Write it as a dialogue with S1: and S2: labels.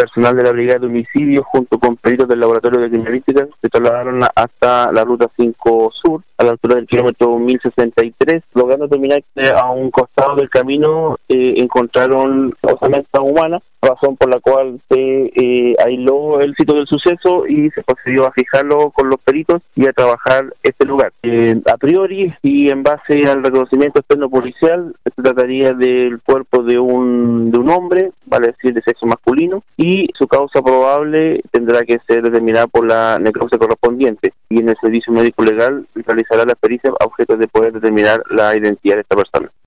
S1: personal de la Brigada de Homicidios junto con peritos del Laboratorio de Criminalística se trasladaron hasta la Ruta 5 Sur, a la altura del kilómetro 1063, logrando terminar que a un costado del camino eh, encontraron osamenta humana, razón por la cual se eh, aisló el sitio del suceso y se procedió a fijarlo con los peritos y a trabajar este lugar. Eh, a priori y en base al reconocimiento externo policial, se trataría del cuerpo de un, de un hombre, vale decir de sexo masculino, y su causa probable tendrá que ser determinada por la necropsia correspondiente y en el servicio médico legal realizará la pericia a objeto de poder determinar la identidad de esta persona.